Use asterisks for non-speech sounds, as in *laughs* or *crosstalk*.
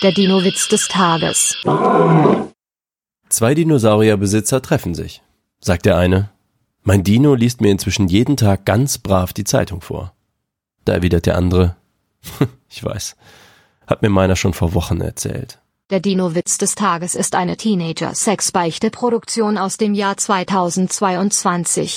Der Dino-Witz des Tages. Zwei Dinosaurierbesitzer treffen sich. Sagt der eine, mein Dino liest mir inzwischen jeden Tag ganz brav die Zeitung vor. Da erwidert der andere, *laughs* ich weiß, hat mir meiner schon vor Wochen erzählt. Der Dino-Witz des Tages ist eine Teenager-Sex-Beichte-Produktion aus dem Jahr 2022.